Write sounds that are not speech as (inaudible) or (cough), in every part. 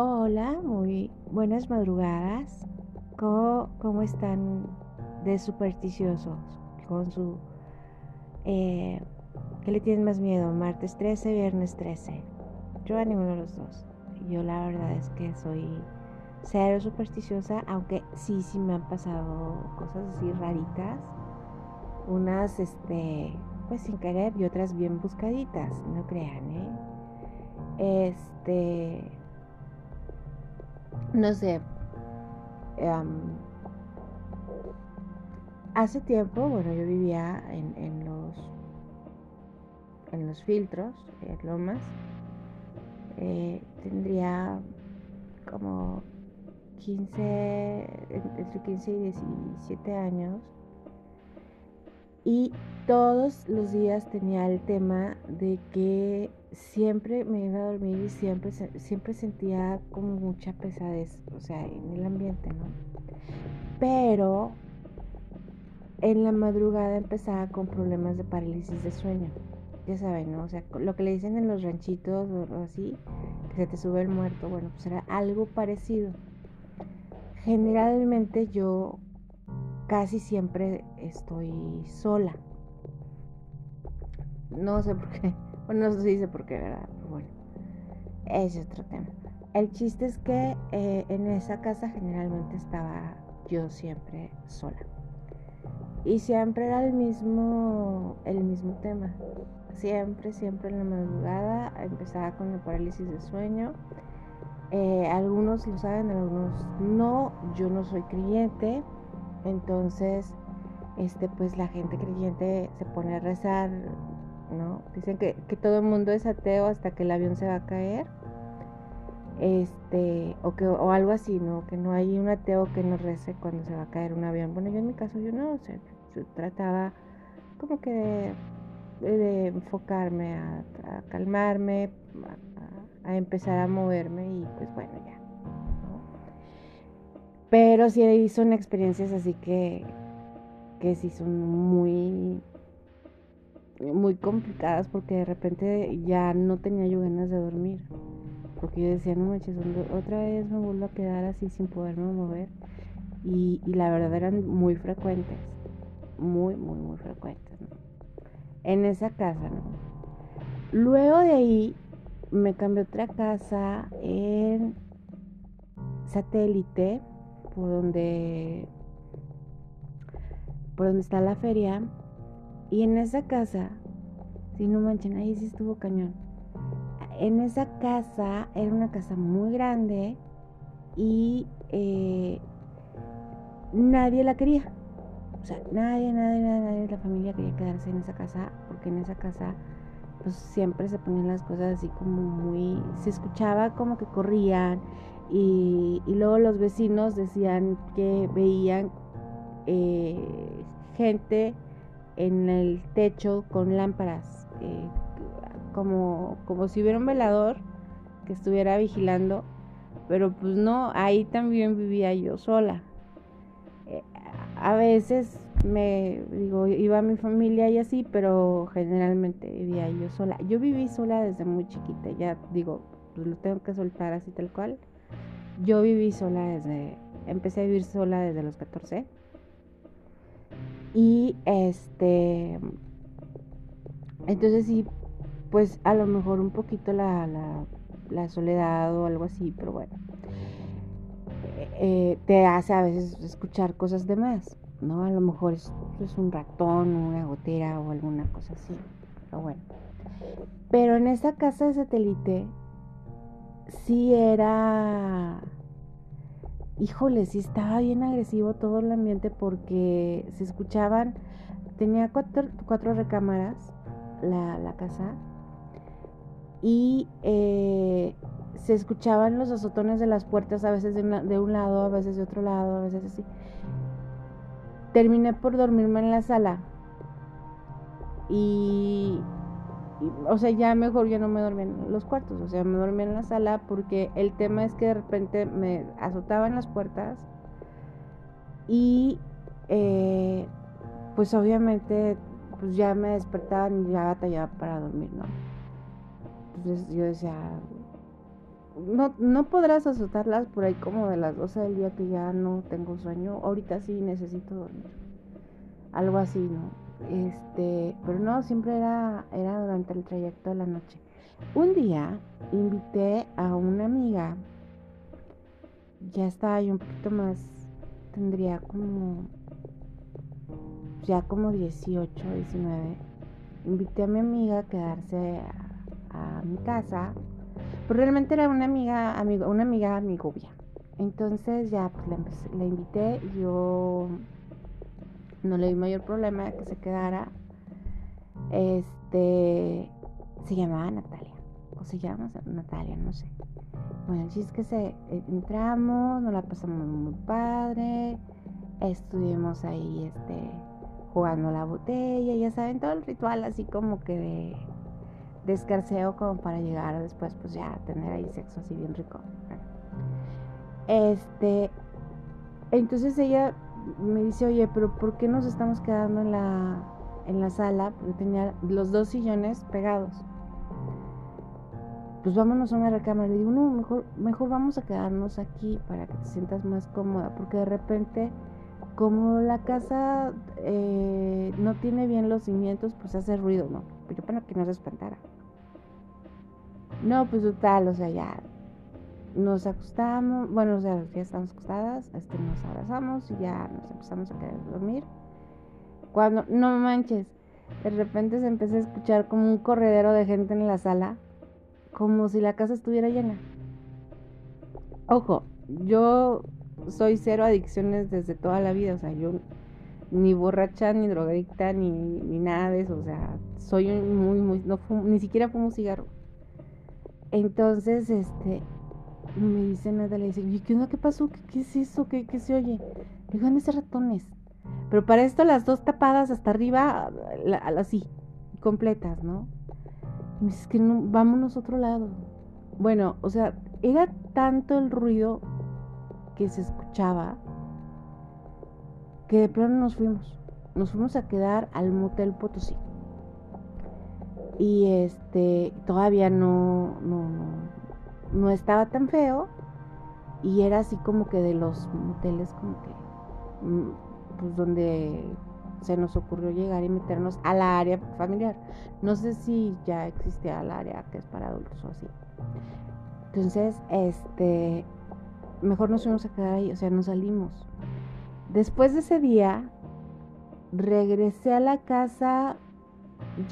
Hola, muy buenas madrugadas. ¿Cómo, cómo están de supersticiosos con su... Eh, ¿Qué le tienen más miedo? ¿Martes 13, viernes 13? Yo a ninguno de los dos. Yo la verdad es que soy cero supersticiosa, aunque sí, sí me han pasado cosas así raritas. Unas, este, pues sin querer y otras bien buscaditas, no crean, ¿eh? Este, no sé, hace tiempo, bueno, yo vivía en, los en los filtros, en Lomas, eh, tendría como 15, entre 15 y 17 años. Y todos los días tenía el tema de que siempre me iba a dormir y siempre, siempre sentía como mucha pesadez, o sea, en el ambiente, ¿no? Pero en la madrugada empezaba con problemas de parálisis de sueño. Ya saben, ¿no? O sea, lo que le dicen en los ranchitos o así, que se te sube el muerto, bueno, pues era algo parecido. Generalmente yo casi siempre estoy sola. No sé por qué. (laughs) Bueno, no se dice por qué, ¿verdad? Pero bueno, es otro tema. El chiste es que eh, en esa casa generalmente estaba yo siempre sola. Y siempre era el mismo, el mismo tema. Siempre, siempre en la madrugada empezaba con la parálisis de sueño. Eh, algunos lo saben, algunos no. Yo no soy creyente. Entonces, este, pues la gente creyente se pone a rezar ¿no? Dicen que, todo el mundo es ateo hasta que el avión se va a caer. Este, o, que, o algo así, ¿no? Que no hay un ateo que no rece cuando se va a caer un avión. Bueno, yo en mi caso yo no, o yo trataba como que de, enfocarme, a, calmarme, a, empezar a moverme y pues bueno, ya. Pero sí son experiencias así que, que sí son muy muy complicadas porque de repente ya no tenía yo de dormir. Porque yo decía, no manches, otra vez me vuelvo a quedar así sin poderme mover. Y, la verdad eran muy frecuentes. Muy, muy, muy frecuentes. En esa casa, ¿no? Luego de ahí me cambié otra casa en satélite, por donde, por donde está la feria y en esa casa, si no manchen, ahí sí estuvo cañón. En esa casa era una casa muy grande y eh, nadie la quería. O sea, nadie, nadie, nadie, nadie de la familia quería quedarse en esa casa porque en esa casa pues siempre se ponían las cosas así como muy... Se escuchaba como que corrían y, luego los vecinos decían que veían eh, gente en el techo con lámparas, eh, como, como si hubiera un velador que estuviera vigilando, pero pues no, ahí también vivía yo sola. Eh, a veces me digo, iba mi familia y así, pero generalmente vivía yo sola. Yo viví sola desde muy chiquita, ya digo, pues lo tengo que soltar así tal cual. Yo viví sola desde, empecé a vivir sola desde los 14 y este, entonces sí, pues a lo mejor un poquito la, la, soledad o algo así, pero bueno, eh, te hace a veces escuchar cosas de más, ¿no? A lo mejor es, es un ratón, una gotera o alguna cosa así, pero bueno. Pero en esa casa de satélite sí era híjole, sí estaba bien agresivo todo el ambiente porque se escuchaban, tenía cuatro, recámaras la, casa y eh, se escuchaban los azotones de las puertas a veces de, de, un lado, a veces de otro lado, a veces así. Terminé por dormirme en la sala y o sea, ya mejor ya no me dormí en los cuartos, o sea, me dormí en la sala porque el tema es que de repente me azotaban las puertas y eh, pues obviamente pues ya me despertaban y ya batallaba para dormir, ¿no? Entonces yo decía, no, no podrás azotarlas por ahí como de las 12 del día que ya no tengo sueño. Ahorita sí necesito dormir. Algo así, ¿no? Este, pero no, siempre era, era durante el trayecto de la noche. Un día invité a una amiga, ya estaba ahí un poquito más, tendría como, ya como 18, 19. Invité a mi amiga a quedarse a, mi casa, pero realmente era una amiga, amigo, una amiga amigovia. Entonces ya pues la, la invité, yo no le di mayor problema que se quedara. Este se llamaba Natalia, o se llama Natalia, no sé. Bueno, si es que se eh, entramos, nos la pasamos muy padre, estuvimos ahí este jugando la botella, ya saben, todo el ritual así como que de, descarceo como para llegar después pues ya tener ahí sexo así bien rico. Este, entonces ella me dice, oye, pero ¿por qué nos estamos quedando en la, en la sala? Porque tenía los dos sillones pegados. Pues vámonos a una recámara. Le digo, no, mejor, mejor vamos a quedarnos aquí para que te sientas más cómoda. Porque de repente, como la casa eh, no tiene bien los cimientos, pues hace ruido, ¿no? Pero para que no se espantara. No, pues total, o sea, ya nos acostamos, bueno, o sea, ya estamos acostadas, este, nos abrazamos y ya nos empezamos a quedar dormir. Cuando, no manches, de repente se empezó a escuchar como un corredero de gente en la sala, como si la casa estuviera llena. Ojo, yo soy cero adicciones desde toda la vida, o sea, yo ni borracha, ni drogadicta, ni, ni nada de eso, o sea, soy muy, muy, no ni siquiera fumo cigarro. Entonces, este, me dice Natalia, dice, ¿qué onda? ¿Qué pasó? ¿Qué, es eso? ¿Qué, se oye? Digo, ese ratones. Pero para esto las dos tapadas hasta arriba, así, completas, ¿no? Y me dice, es que no, vámonos a otro lado. Bueno, o sea, era tanto el ruido que se escuchaba que de pronto nos fuimos. Nos fuimos a quedar al Motel Potosí. Y este, todavía no, no, no, estaba tan feo y era así como que de los moteles como que mm, pues donde se nos ocurrió llegar y meternos a la área familiar. No sé si ya existía el área que es para adultos o así. Entonces, este, mejor nos fuimos a quedar ahí, o sea, nos salimos. Después de ese día, regresé a la casa,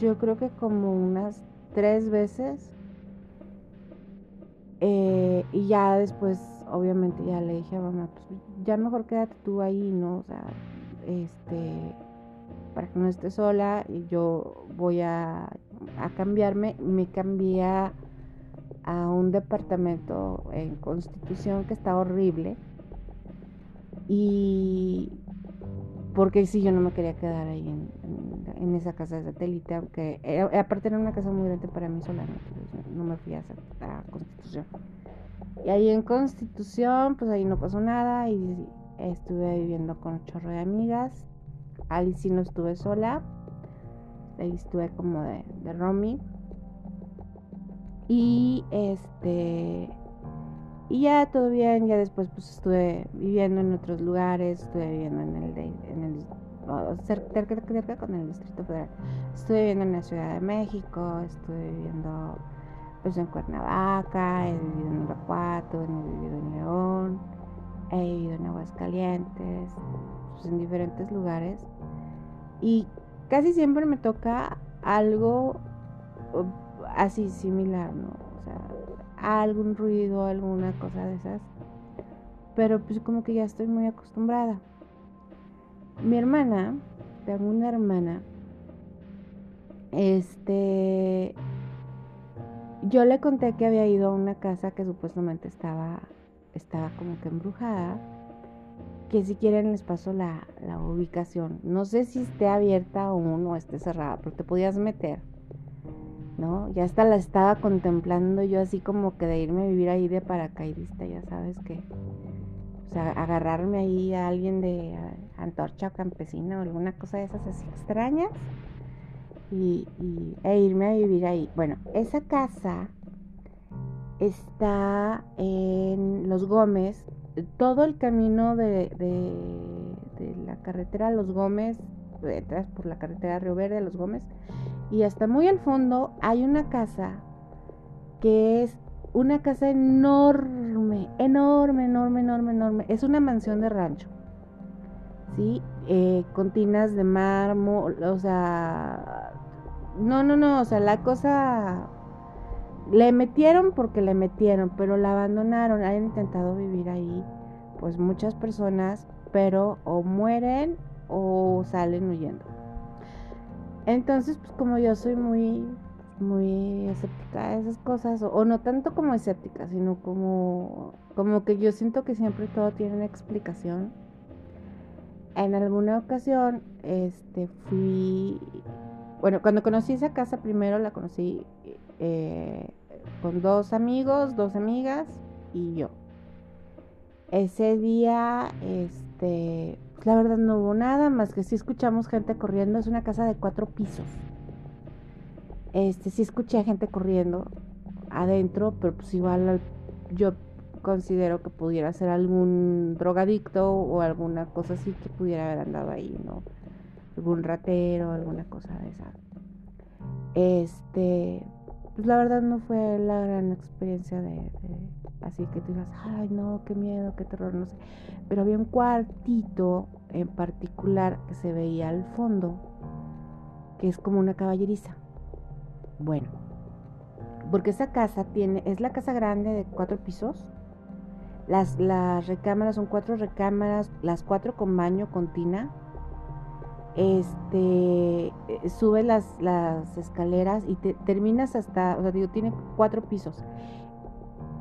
yo creo que como unas tres veces eh, y ya después, obviamente, ya le dije a mamá, pues ya mejor quédate tú ahí, ¿no? O sea, este, para que no estés sola y yo voy a, a cambiarme. Me cambié a, un departamento en Constitución que está horrible. Y porque sí, yo no me quería quedar ahí en, en, esa casa de satélite, aunque aparte era una casa muy grande para mí sola, no, me fui a, Constitución. Y ahí en Constitución, pues ahí no pasó nada y estuve viviendo con un chorro de amigas. Ahí sí no estuve sola, ahí estuve como de, de Romy. Y este y ya todo bien, ya después pues estuve viviendo en otros lugares, estuve viviendo en el, en el cerca, con el Distrito Federal. Estuve viviendo en la Ciudad de México, estuve viviendo pues en Cuernavaca, he vivido en Irapuato, he vivido en León, he vivido en Aguascalientes, pues en diferentes lugares. Y casi siempre me toca algo así similar, ¿no? Algún ruido, alguna cosa de esas. Pero pues como que ya estoy muy acostumbrada. Mi hermana, tengo una hermana, este, yo le conté que había ido a una casa que supuestamente estaba, estaba como que embrujada. Que si quieren les paso la, la ubicación. No sé si esté abierta aún o esté cerrada, pero te podías meter ¿no? Ya hasta la estaba contemplando yo así como que de irme a vivir ahí de paracaidista, ya sabes que, o sea, agarrarme ahí a alguien de antorcha o campesina o alguna cosa de esas así extrañas y, e irme a vivir ahí. Bueno, esa casa está en Los Gómez. Todo el camino de, la carretera Los Gómez, detrás por la carretera Río Verde, Los Gómez, y hasta muy al fondo hay una casa que es una casa enorme, enorme, enorme, enorme, enorme. Es una mansión de rancho. ¿Sí? Eh, con tinas de mármol, o sea... No, no, no, o sea, la cosa le metieron porque le metieron, pero la abandonaron. Han intentado vivir ahí, pues muchas personas, pero o mueren o salen huyendo. Entonces, pues como yo soy muy, muy escéptica a esas cosas, o, no tanto como escéptica, sino como, como que yo siento que siempre todo tiene una explicación. En alguna ocasión, este, fui, bueno, cuando conocí esa casa primero la conocí eh, con dos amigos, dos amigas y yo. Ese día, este, la verdad no hubo nada más que si escuchamos gente corriendo. Es una casa de cuatro pisos. Este, sí escuché gente corriendo adentro, pero pues igual yo considero que pudiera ser algún drogadicto o alguna cosa así que pudiera haber andado ahí, ¿no? Algún ratero, alguna cosa de esa. Este, pues la verdad no fue la gran experiencia de, así que tú digas, ay no, qué miedo, qué terror, no sé. Pero había un cuartito en particular que se veía al fondo, que es como una caballeriza. Bueno, porque esa casa tiene, es la casa grande de cuatro pisos. Las, las recámaras son cuatro recámaras, las cuatro con baño, con tina este, eh, subes las, las escaleras y te, terminas hasta, o sea, digo, tiene cuatro pisos.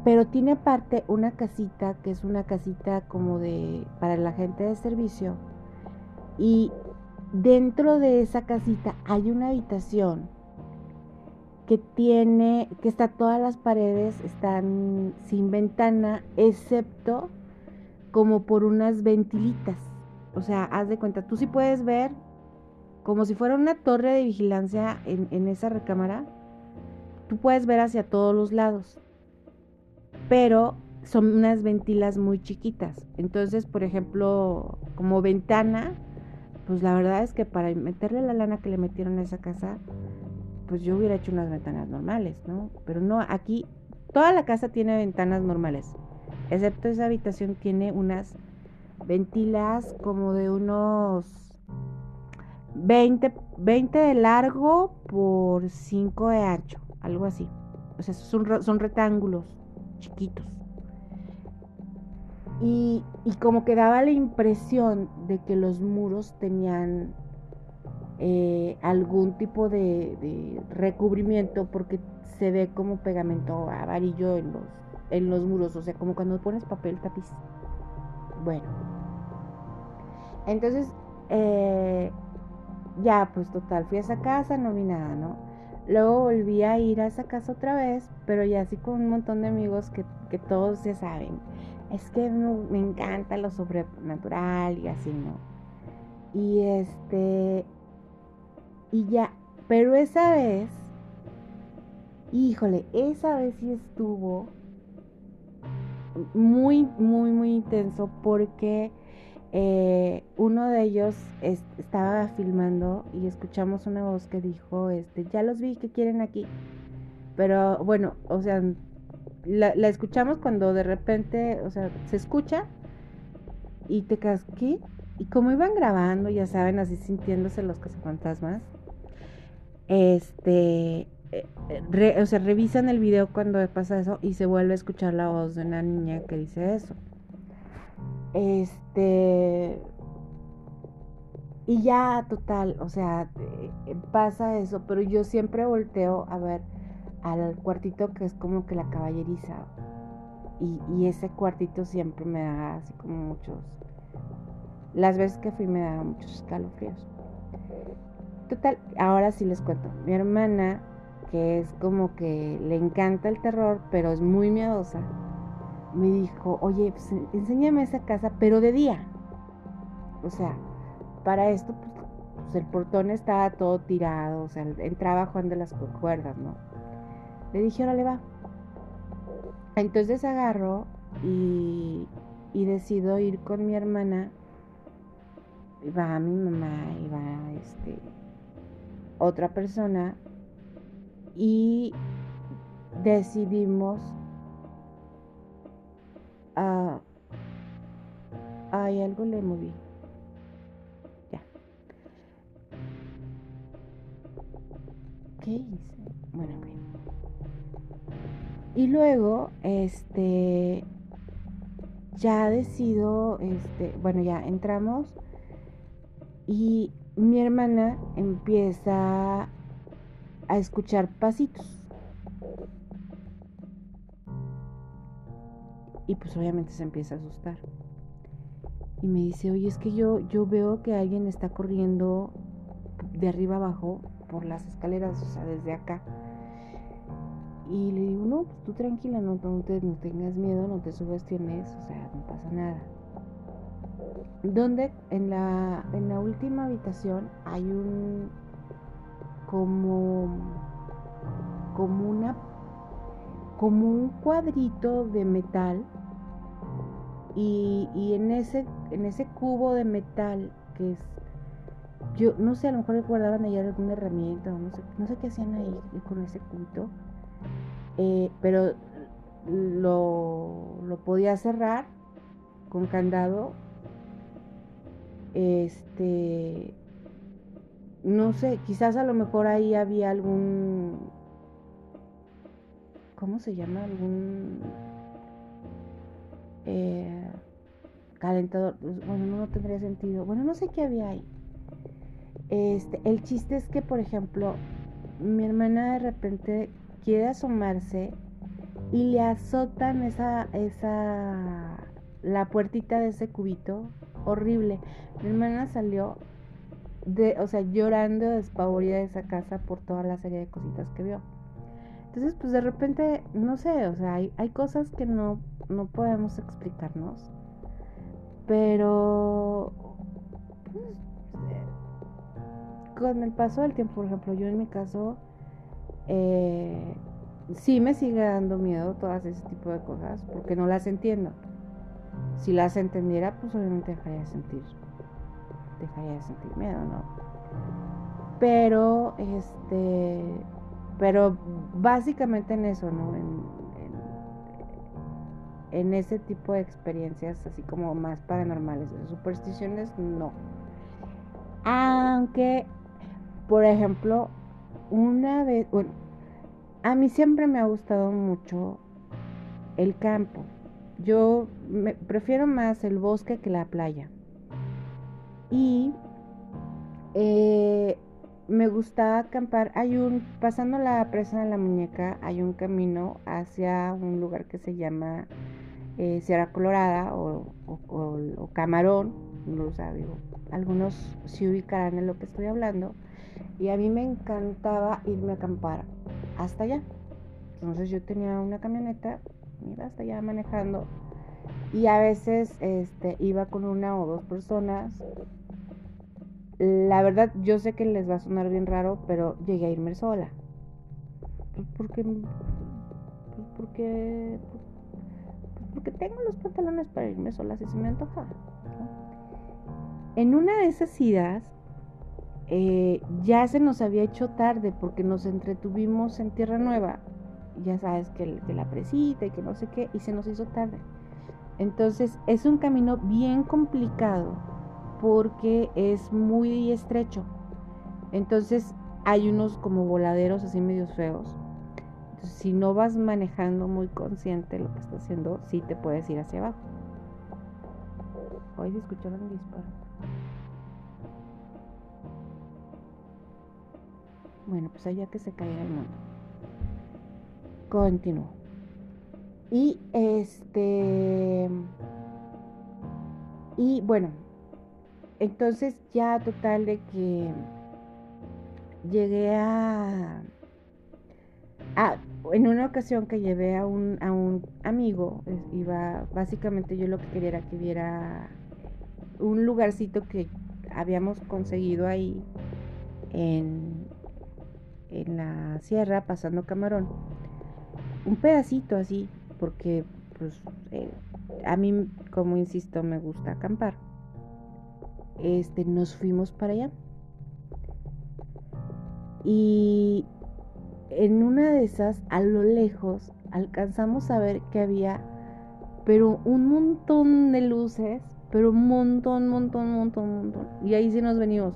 Pero tiene aparte una casita, que es una casita como de, para la gente de servicio. Y dentro de esa casita hay una habitación que tiene, que está todas las paredes, están sin ventana, excepto como por unas ventilitas. O sea, haz de cuenta, tú sí puedes ver como si fuera una torre de vigilancia en, esa recámara, tú puedes ver hacia todos los lados, pero son unas ventilas muy chiquitas. Entonces, por ejemplo, como ventana, pues la verdad es que para meterle la lana que le metieron a esa casa, pues yo hubiera hecho unas ventanas normales, ¿no? Pero no, aquí toda la casa tiene ventanas normales, excepto esa habitación tiene unas ventilas como de unos 20, 20 de largo por 5 de ancho, algo así. O sea, son, son rectángulos chiquitos. Y, como que daba la impresión de que los muros tenían eh, algún tipo de, recubrimiento porque se ve como pegamento amarillo en los, en los muros, o sea, como cuando pones papel tapiz. Bueno, entonces eh, ya, pues total, fui a esa casa, no vi nada, ¿no? Luego volví a ir a esa casa otra vez, pero ya así con un montón de amigos que, todos ya saben. Es que me, encanta lo sobrenatural y así, ¿no? Y este. Y ya, pero esa vez. Híjole, esa vez sí estuvo muy, muy, muy intenso porque eh, uno de ellos estaba filmando y escuchamos una voz que dijo, este, ya los vi que quieren aquí. Pero bueno, o sea, la, escuchamos cuando de repente, o sea, se escucha y te quedas, ¿qué? Y como iban grabando, ya saben, así sintiéndose los cazafantasmas, este, eh, o sea, revisan el video cuando pasa eso y se vuelve a escuchar la voz de una niña que dice eso. Este. Y ya, total, o sea, eh, pasa eso, pero yo siempre volteo a ver al cuartito que es como que la caballeriza. Y, ese cuartito siempre me da así como muchos. Las veces que fui me daba muchos escalofríos. Total, ahora sí les cuento. Mi hermana, que es como que le encanta el terror, pero es muy miedosa me dijo, oye, pues, enséñame esa casa, pero de día. O sea, para esto, pues, pues, el portón estaba todo tirado, o sea, entraba Juan de las cuerdas, ¿no? Le dije, órale, va. Entonces agarro y, y decido ir con mi hermana. Y va mi mamá y va este, otra persona. Y decidimos a ay algo le moví ya. Qué hice bueno y luego este ya decido este bueno ya entramos y mi hermana empieza a escuchar pasitos Y pues obviamente se empieza a asustar. Y me dice, oye, es que yo, yo veo que alguien está corriendo de arriba abajo por las escaleras, o sea, desde acá. Y le digo, no, pues tú tranquila, no, no, te, no tengas miedo, no te sugestiones, o sea, no pasa nada. Donde en la, en la última habitación hay un como como una como un cuadrito de metal y, en, ese, en ese cubo de metal que es, yo no sé, a lo mejor guardaban ahí alguna herramienta no sé, no sé qué hacían ahí con ese cubito, eh, pero lo, lo podía cerrar con candado, este, no sé, quizás a lo mejor ahí había algún ¿cómo se llama? Algún eh, calentador. Pues, bueno, no, tendría sentido. Bueno, no sé qué había ahí. Este, el chiste es que, por ejemplo, mi hermana de repente quiere asomarse y le azotan esa, esa, la puertita de ese cubito. Horrible. Mi hermana salió de, o sea, llorando despavorida de esa casa por toda la serie de cositas que vio. Entonces, pues de repente, no sé, o sea, hay, hay cosas que no, no podemos explicarnos. Pero pues, con el paso del tiempo, por ejemplo, yo en mi caso, eh, sí me sigue dando miedo todas ese tipo de cosas porque no las entiendo. Si las entendiera, pues obviamente dejaría de sentir, dejaría de sentir miedo, ¿no? Pero, este, pero básicamente en eso, ¿no? En, ese tipo de experiencias así como más paranormales, supersticiones, no. Aunque, por ejemplo, una vez, bueno, a mí siempre me ha gustado mucho el campo. Yo me, prefiero más el bosque que la playa. Y eh, me gusta acampar. Hay un, pasando la presa de la muñeca, hay un camino hacia un lugar que se llama eh, Sierra Colorada o, Camarón. No, o digo, algunos se ubicarán en lo que estoy hablando. Y a mí me encantaba irme a acampar hasta allá. Entonces yo tenía una camioneta, iba hasta allá manejando. Y a veces este, iba con una o dos personas la verdad, yo sé que les va a sonar bien raro, pero llegué a irme sola. Pues porque. Pues porque. Pues porque tengo los pantalones para irme sola si se me antoja. En una de esas idas, eh, ya se nos había hecho tarde porque nos entretuvimos en Tierra Nueva. Ya sabes que, que la presita y que no sé qué, y se nos hizo tarde. Entonces, es un camino bien complicado porque es muy estrecho. Entonces hay unos como voladeros así medios feos. Entonces si no vas manejando muy consciente lo que estás haciendo, sí te puedes ir hacia abajo. Hoy se escucharon un disparo. Bueno, pues allá que se caiga el mundo. Continúo. Y este. Y bueno, entonces ya total de que llegué a, en una ocasión que llevé a un, a un amigo, iba, básicamente yo lo que quería era que viera un lugarcito que habíamos conseguido ahí en, en la sierra pasando camarón. Un pedacito así, porque pues eh, a mí, como insisto, me gusta acampar. Este, nos fuimos para allá. Y en una de esas, a lo lejos, alcanzamos a ver que había, pero un montón de luces, pero un montón, montón, montón, montón. Y ahí sí nos venimos.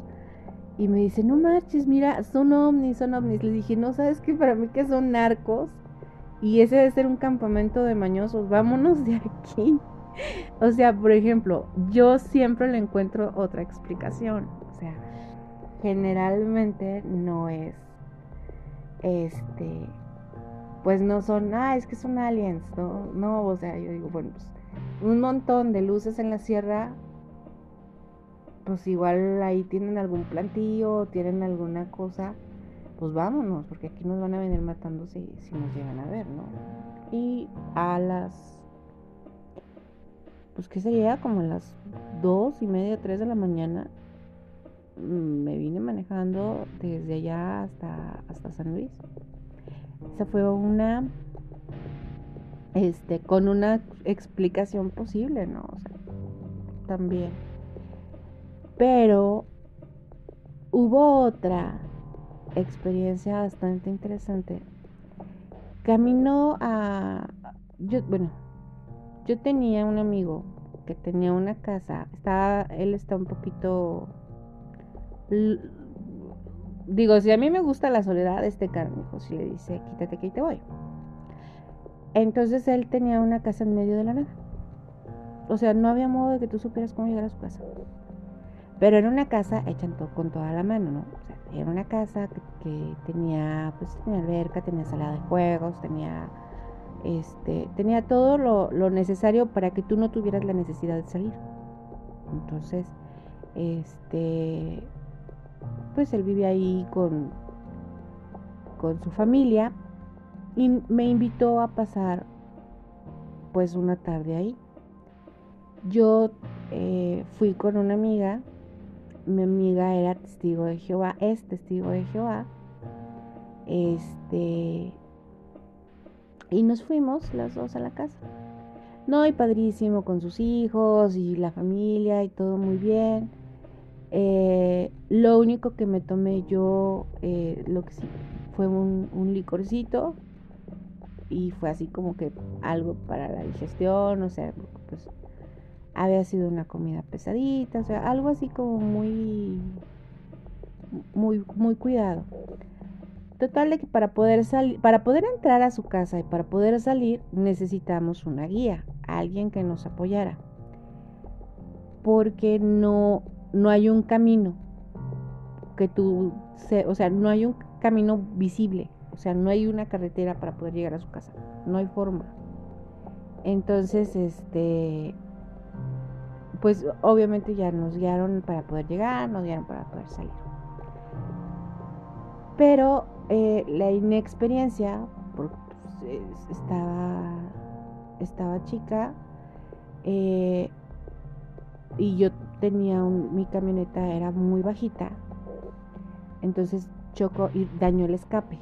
Y me dice, no marches, mira, son ovnis, son ovnis. Le dije, no, ¿sabes qué? Para mí que son narcos. Y ese debe ser un campamento de mañosos. Vámonos de aquí. (laughs) o sea, por ejemplo, yo siempre le encuentro otra explicación. O sea, generalmente no es, este, pues no son, ah, es que son aliens, no, no, o sea, yo digo, bueno, pues un montón de luces en la sierra pues igual ahí tienen algún plantillo, tienen alguna cosa, pues vámonos, porque aquí nos van a venir matando si, si nos llegan a ver, ¿no? Y a las, pues que sería como a las dos y media, tres de la mañana, mm, me vine manejando desde allá hasta, hasta San Luis. Esa fue una, este, con una explicación posible, ¿no? O sea, también pero hubo otra experiencia bastante interesante. Camino a... Yo, bueno, yo tenía un amigo que tenía una casa. Estaba, él está un poquito... Digo, si a mí me gusta la soledad, este carajo, si le dice, quítate que ahí te voy. Entonces él tenía una casa en medio de la nada. O sea, no había modo de que tú supieras cómo llegar a su casa. Pero era una casa hecha con toda la mano, ¿no? O sea, era una casa que, tenía, pues, tenía alberca, tenía sala de juegos, tenía, este, tenía todo lo, necesario para que tú no tuvieras la necesidad de salir. Entonces, este, pues él vivía ahí con, con su familia y me invitó a pasar, pues, una tarde ahí. Yo eh, fui con una amiga mi amiga era testigo de Jehová, es testigo de Jehová. Este. Y nos fuimos las dos a la casa. No, y padrísimo con sus hijos y la familia y todo muy bien. Eh, lo único que me tomé yo, eh, lo que sí, fue un, licorcito y fue así como que algo para la digestión, o sea, pues había sido una comida pesadita, o sea, algo así como muy, muy, muy cuidado. Total de que para poder salir, para poder entrar a su casa y para poder salir necesitamos una guía, alguien que nos apoyara. Porque no, no hay un camino que tú, se, o sea, no hay un camino visible, o sea, no hay una carretera para poder llegar a su casa, no hay forma. Entonces, este, pues obviamente ya nos guiaron para poder llegar, nos guiaron para poder salir. Pero eh, la inexperiencia, porque pues, estaba, estaba chica, eh, y yo tenía mi camioneta era muy bajita, entonces chocó y dañó el escape.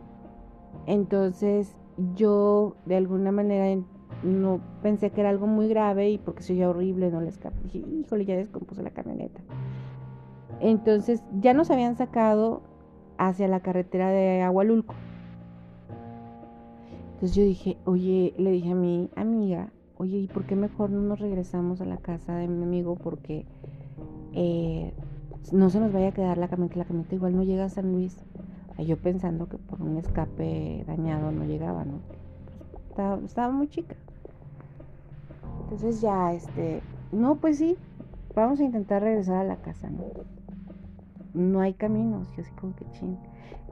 Entonces yo de alguna manera no pensé que era algo muy grave y porque soy horrible no le escapé. Dije, híjole, ya descompuso la camioneta. Entonces ya nos habían sacado hacia la carretera de Agualulco. Entonces yo dije, oye, le dije a mi amiga, oye, ¿y por qué mejor no nos regresamos a la casa de mi amigo? Porque eh, no se nos vaya a quedar la camioneta, la camioneta igual no llega a San Luis. yo pensando que por un escape dañado no llegaba, ¿no? Estaba muy chica. Entonces ya, este, no, pues sí, vamos a intentar regresar a la casa, ¿no? No hay caminos, yo así como que ching.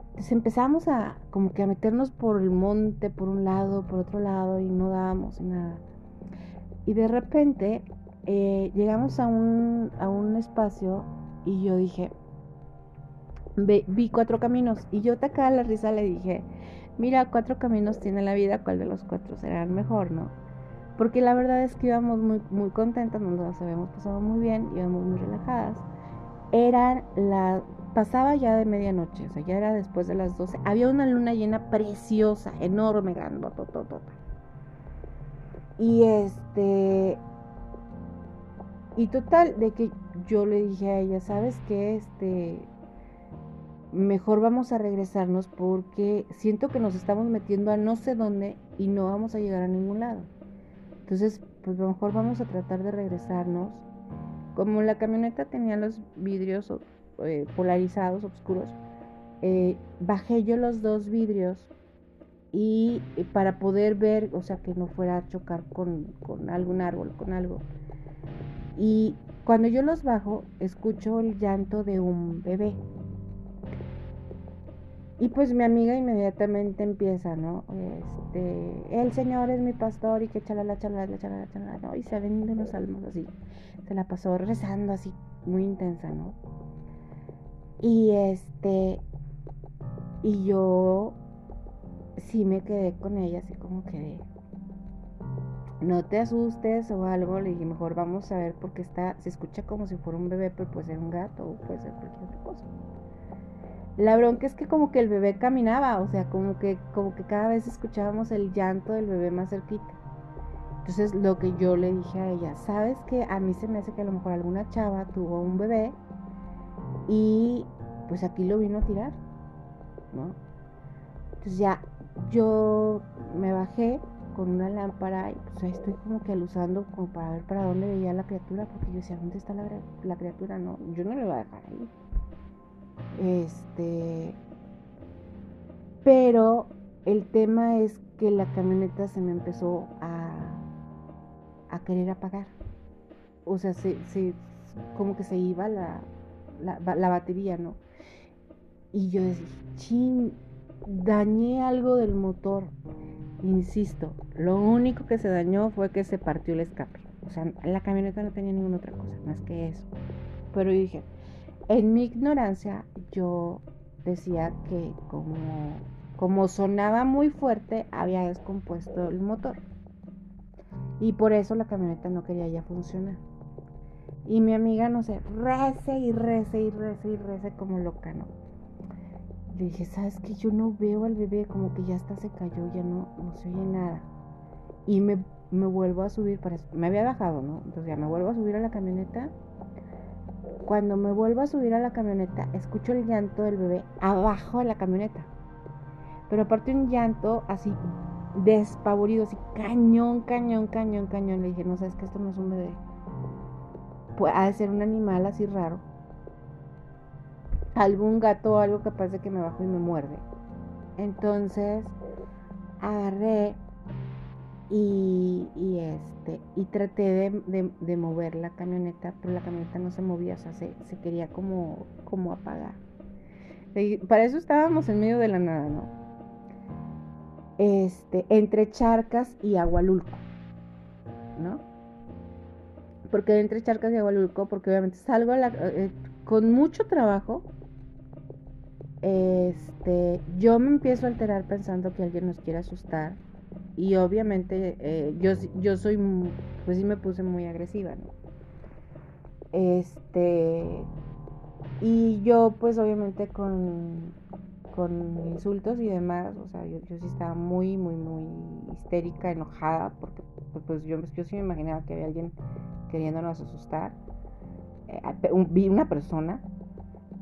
Entonces empezamos a como que a meternos por el monte, por un lado, por otro lado, y no dábamos nada. Y de repente eh, llegamos a un, a un espacio y yo dije, vi cuatro caminos. Y yo tacaba la risa le dije, mira, cuatro caminos tiene la vida, ¿cuál de los cuatro será el mejor, no? porque la verdad es que íbamos muy, muy contentas, nos habíamos pasado muy bien, íbamos muy relajadas. Era la, pasaba ya de medianoche, o sea, ya era después de las 12. Había una luna llena preciosa, enorme, grandotototota. Y este, y total, de que yo le dije a ella, ¿sabes qué? Este, mejor vamos a regresarnos porque siento que nos estamos metiendo a no sé dónde y no vamos a llegar a ningún lado. Entonces, pues mejor vamos a tratar de regresarnos. Como la camioneta tenía los vidrios eh, polarizados, oscuros, eh, bajé yo los dos vidrios y para poder ver, o sea, que no fuera a chocar con, con algún árbol, con algo. Y cuando yo los bajo, escucho el llanto de un bebé. Y pues mi amiga inmediatamente empieza, ¿no? Este, el Señor es mi pastor y que chalala, chalala, chalala, chalala, ¿no? Y se ven de los salmos así. Se la pasó rezando así, muy intensa, ¿no? Y este, y yo sí me quedé con ella, así como que no te asustes o algo. Le dije, mejor vamos a ver porque está, se escucha como si fuera un bebé, pero puede ser un gato o puede ser cualquier otra cosa. La bronca es que como que el bebé caminaba, o sea, como que, como que cada vez escuchábamos el llanto del bebé más cerquita. Entonces lo que yo le dije a ella, sabes que a mí se me hace que a lo mejor alguna chava tuvo un bebé y pues aquí lo vino a tirar, ¿no? Entonces ya yo me bajé con una lámpara y pues ahí estoy como que alusando como para ver para dónde veía la criatura porque yo decía, ¿dónde está la, la criatura? No, yo no le voy a dejar ahí. Este, pero el tema es que la camioneta se me empezó a, a querer apagar. O sea, se, se, como que se iba la, la, la batería, ¿no? Y yo decía, ching, dañé algo del motor. Insisto, lo único que se dañó fue que se partió el escape. O sea, la camioneta no tenía ninguna otra cosa más que eso. Pero dije, en mi ignorancia, yo decía que como, como sonaba muy fuerte, había descompuesto el motor. Y por eso la camioneta no quería ya funcionar. Y mi amiga, no sé, rece y rece y rece y rece como loca, ¿no? Le dije, ¿sabes qué? Yo no veo al bebé, como que ya está se cayó, ya no, no se oye nada. Y me, me vuelvo a subir, para, me había bajado, ¿no? Entonces ya me vuelvo a subir a la camioneta. Cuando me vuelvo a subir a la camioneta, escucho el llanto del bebé abajo de la camioneta. Pero aparte un llanto así despavorido, así cañón, cañón, cañón, cañón. Le dije, no sabes que esto no es un bebé. Puede ha de ser un animal así raro algún gato o algo capaz de que me bajo y me muerde. Entonces agarré y, este y traté de, mover la camioneta, pero la camioneta no se movía, o sea, se, quería como, como apagar. Para eso estábamos en medio de la nada, ¿no? Este, entre Charcas y Agualulco, ¿no? Porque entre Charcas y Agualulco, porque obviamente salgo eh, con mucho trabajo, este, yo me empiezo a alterar pensando que alguien nos quiere asustar. Y obviamente eh, yo, yo soy, pues sí me puse muy agresiva, ¿no? Este, y yo pues obviamente con, con insultos y demás, o sea, yo, sí estaba muy, muy, muy histérica, enojada, porque pues yo, yo sí me imaginaba que había alguien queriéndonos asustar. Eh, vi una persona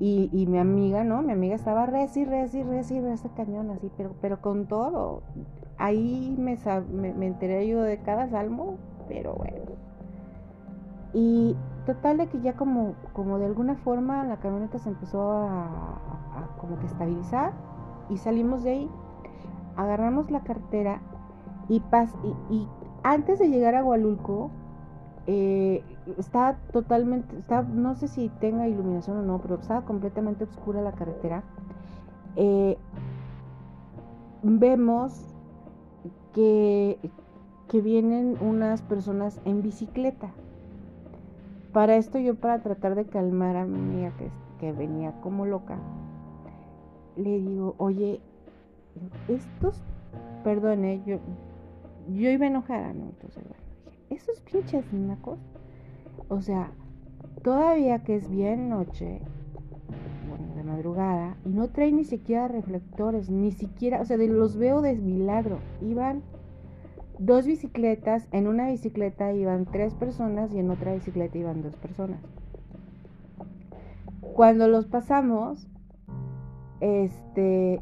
y, mi amiga, ¿no? Mi amiga estaba reci, reci, reci, reci cañón, así, pero, pero con todo. Ahí me, me, enteré yo de cada salmo, pero bueno. Y total de que ya como, como de alguna forma la camioneta se empezó a, como que estabilizar y salimos de ahí, agarramos la cartera y, pas, y, y antes de llegar a Gualulco, eh, está totalmente, está, no sé si tenga iluminación o no, pero estaba completamente oscura la carretera. Eh, vemos que, que vienen unas personas en bicicleta. Para esto yo para tratar de calmar a mi amiga que, venía como loca, le digo, oye, estos, perdone, yo, yo iba enojada, ¿no? Entonces, bueno, esos pinches nacos, o sea, todavía que es bien noche, bueno, de madrugada, y no traen ni siquiera reflectores, ni siquiera, o sea, los veo de milagro, iban dos bicicletas, en una bicicleta iban tres personas y en otra bicicleta iban dos personas. Cuando los pasamos, este,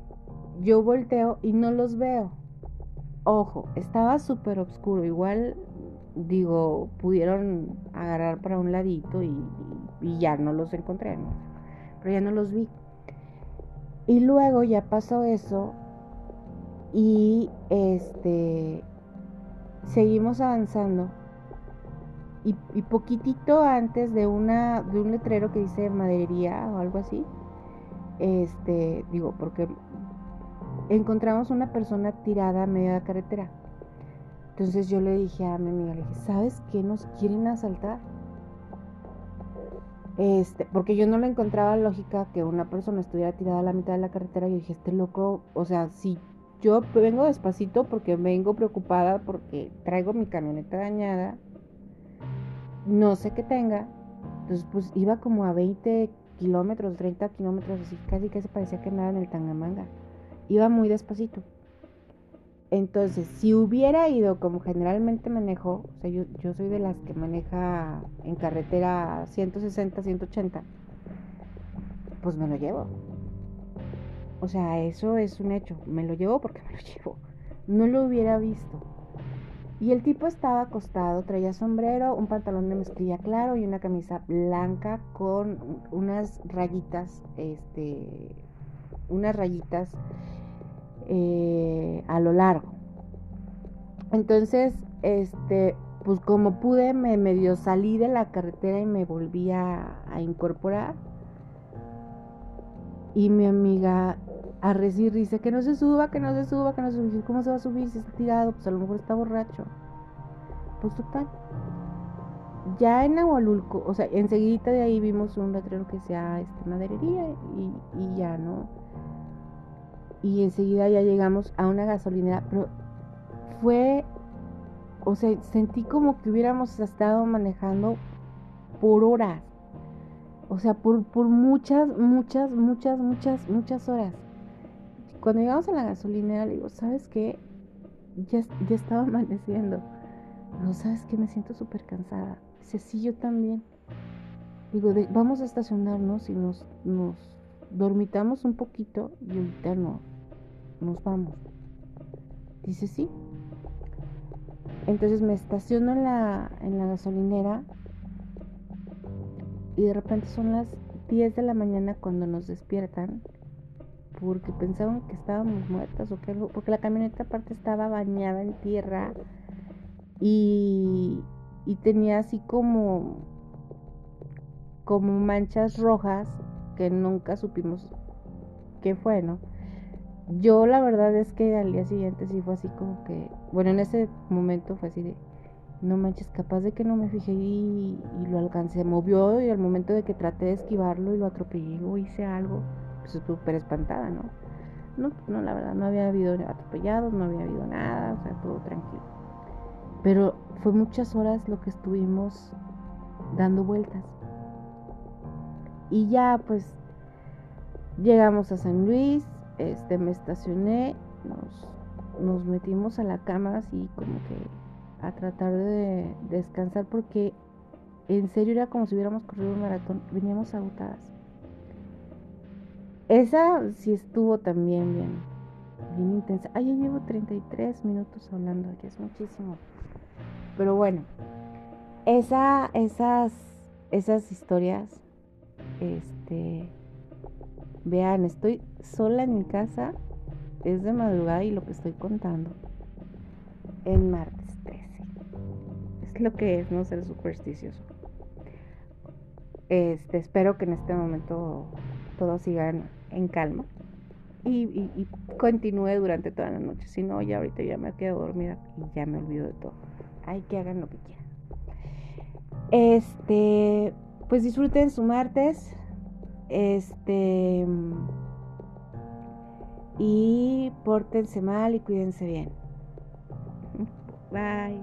yo volteo y no los veo. Ojo, estaba súper oscuro. Igual, digo, pudieron agarrar para un ladito y, y, ya no los encontré. Pero ya no los vi. Y luego ya pasó eso y este seguimos avanzando y, y, poquitito antes de una de un letrero que dice maderería o algo así este digo porque encontramos una persona tirada a medio de la carretera. Entonces yo le dije a mi amiga, le dije, ¿sabes qué nos quieren asaltar? Este, porque yo no le encontraba lógica que una persona estuviera tirada a la mitad de la carretera. Y dije, este loco, o sea, si yo vengo despacito porque vengo preocupada porque traigo mi camioneta dañada, no sé qué tenga. Entonces, pues iba como a 20 kilómetros, 30 kilómetros, así casi que se parecía que nada en el Tangamanga iba muy despacito. Entonces, si hubiera ido como generalmente manejo, o sea, yo, soy de las que maneja en carretera 160, 180, pues me lo llevo. O sea, eso es un hecho. Me lo llevo porque (laughs) me lo llevo. No lo hubiera visto. Y el tipo estaba acostado, traía sombrero, un pantalón de mezclilla claro y una camisa blanca con unas rayitas, este, unas rayitas eh, a lo largo. Entonces, este, pues como pude, me medio salí de la carretera y me volví a, incorporar. Y mi amiga a recibir dice que no se suba, que no se suba, que no se suba. ¿Cómo se va a subir si está tirado? Pues a lo mejor está borracho. Pues total. Ya en Agualulco, o sea, enseguida de ahí vimos un letrero que sea este, maderería y, y ya, ¿no? Y enseguida ya llegamos a una gasolinera, pero fue, o sea, sentí como que hubiéramos estado manejando por horas, o sea, por, por muchas, muchas, muchas, muchas, muchas horas. Cuando llegamos a la gasolinera, le digo, ¿sabes qué? Ya, ya estaba (laughs) amaneciendo. No, ¿sabes qué? Me siento súper cansada. Dice, sí, yo también. Digo, vamos a estacionarnos y nos, nos dormitamos un poquito y ahorita no, nos vamos. Dice, sí. Entonces me estaciono en la, en la gasolinera y de repente son las 10 de la mañana cuando nos despiertan porque pensaban que estábamos muertas o que algo, porque la camioneta aparte estaba bañada en tierra y, y tenía así como como manchas rojas nunca supimos qué fue, ¿no? Yo la verdad es que al día siguiente sí fue así como que, bueno, en ese momento fue así de, no manches, capaz de que no me fijé y, lo alcancé, movió y al momento de que traté de esquivarlo y lo atropellé o hice algo, pues súper espantada, ¿no? No, no, la verdad, no había habido atropellados, no había habido nada, o sea, todo tranquilo. Pero fue muchas horas lo que estuvimos dando vueltas. Y ya pues llegamos a San Luis, este, me estacioné, nos, metimos a la cama así como que a tratar de descansar porque en serio era como si hubiéramos corrido un maratón, veníamos agotadas. Esa sí estuvo también bien, bien intensa. Ay, ya llevo 33 minutos hablando, ya es muchísimo. Pero bueno, esa, esas, esas historias, este, Vean, estoy sola en mi casa, es de madrugada y lo que estoy contando en martes 13. Es lo que es no ser supersticioso. Este, espero que en este momento todos sigan en calma y, y, continúe durante toda la noche. Si no, ya ahorita ya me quedo dormida y ya me olvido de todo. Hay que hagan lo que quieran. Este, pues disfruten su martes. Este. Y pórtense mal y cuídense bien. Bye.